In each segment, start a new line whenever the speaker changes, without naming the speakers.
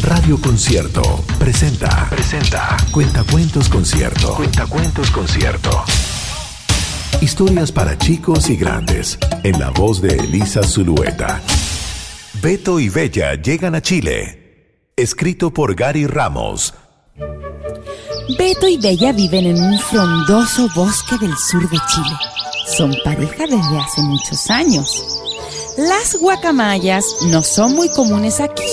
Radio Concierto presenta. Presenta. Cuentacuentos Concierto. Cuentacuentos Concierto. Historias para chicos y grandes. En la voz de Elisa Zulueta. Beto y Bella llegan a Chile. Escrito por Gary Ramos.
Beto y Bella viven en un frondoso bosque del sur de Chile. Son pareja desde hace muchos años. Las guacamayas no son muy comunes aquí.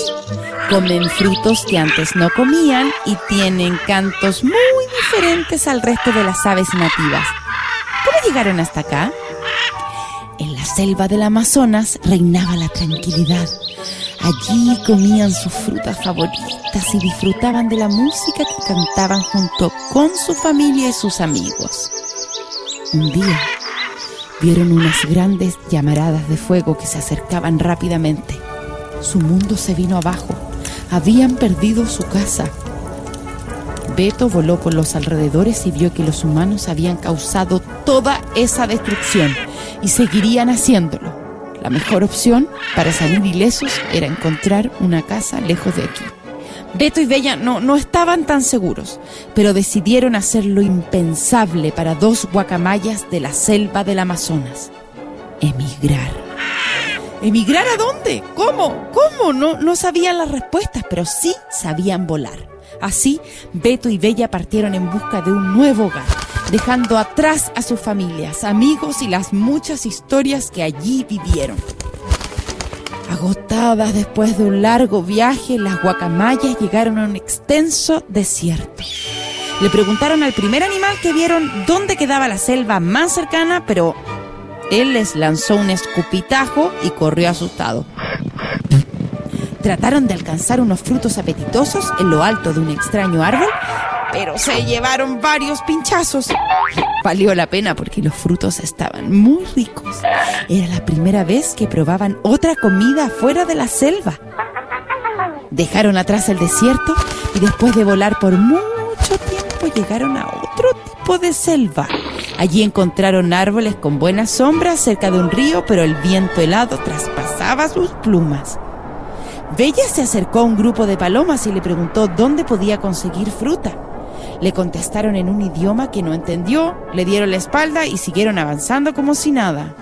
Comen frutos que antes no comían y tienen cantos muy diferentes al resto de las aves nativas. ¿Cómo llegaron hasta acá? En la selva del Amazonas reinaba la tranquilidad. Allí comían sus frutas favoritas y disfrutaban de la música que cantaban junto con su familia y sus amigos. Un día, Vieron unas grandes llamaradas de fuego que se acercaban rápidamente. Su mundo se vino abajo. Habían perdido su casa. Beto voló por los alrededores y vio que los humanos habían causado toda esa destrucción y seguirían haciéndolo. La mejor opción para salir ilesos era encontrar una casa lejos de aquí. Beto y Bella no, no estaban tan seguros, pero decidieron hacer lo impensable para dos guacamayas de la selva del Amazonas. Emigrar. ¿Emigrar a dónde? ¿Cómo? ¿Cómo? No, no sabían las respuestas, pero sí sabían volar. Así, Beto y Bella partieron en busca de un nuevo hogar, dejando atrás a sus familias, amigos y las muchas historias que allí vivieron. Agotadas después de un largo viaje, las guacamayas llegaron a un extenso desierto. Le preguntaron al primer animal que vieron dónde quedaba la selva más cercana, pero él les lanzó un escupitajo y corrió asustado. Trataron de alcanzar unos frutos apetitosos en lo alto de un extraño árbol, pero se llevaron varios pinchazos. Valió la pena porque los frutos estaban muy ricos. Era la primera vez que probaban otra comida fuera de la selva. Dejaron atrás el desierto y después de volar por mucho tiempo llegaron a otro tipo de selva. Allí encontraron árboles con buena sombra cerca de un río, pero el viento helado traspasaba sus plumas. Bella se acercó a un grupo de palomas y le preguntó dónde podía conseguir fruta. Le contestaron en un idioma que no entendió, le dieron la espalda y siguieron avanzando como si nada.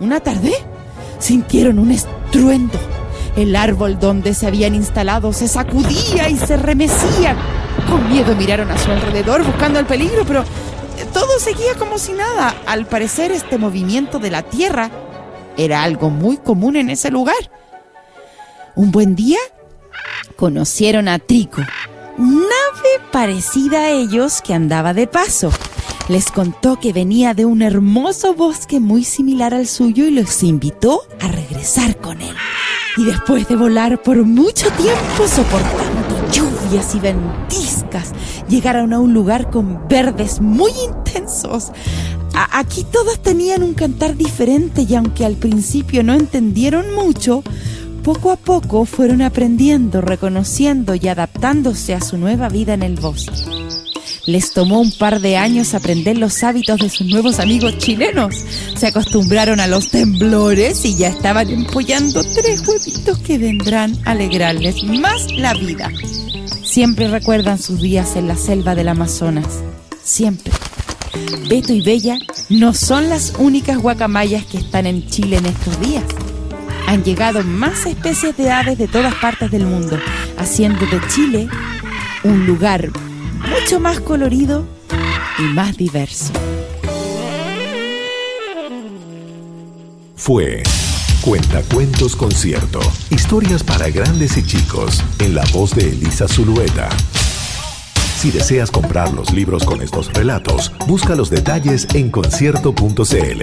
Una tarde sintieron un estruendo. El árbol donde se habían instalado se sacudía y se remecía. Con miedo miraron a su alrededor buscando el peligro, pero todo seguía como si nada. Al parecer este movimiento de la tierra era algo muy común en ese lugar. Un buen día conocieron a Trico, nave parecida a ellos que andaba de paso. Les contó que venía de un hermoso bosque muy similar al suyo y los invitó a regresar con él. Y después de volar por mucho tiempo soportando lluvias y ventiscas, llegaron a un lugar con verdes muy intensos. Aquí todos tenían un cantar diferente y aunque al principio no entendieron mucho, poco a poco fueron aprendiendo, reconociendo y adaptándose a su nueva vida en el bosque. Les tomó un par de años aprender los hábitos de sus nuevos amigos chilenos. Se acostumbraron a los temblores y ya estaban empollando tres huevitos que vendrán a alegrarles más la vida. Siempre recuerdan sus días en la selva del Amazonas. Siempre. Beto y Bella no son las únicas guacamayas que están en Chile en estos días han llegado más especies de aves de todas partes del mundo, haciendo de Chile un lugar mucho más colorido y más diverso.
Fue Cuentacuentos Concierto. Historias para grandes y chicos, en la voz de Elisa Zulueta. Si deseas comprar los libros con estos relatos, busca los detalles en concierto.cl.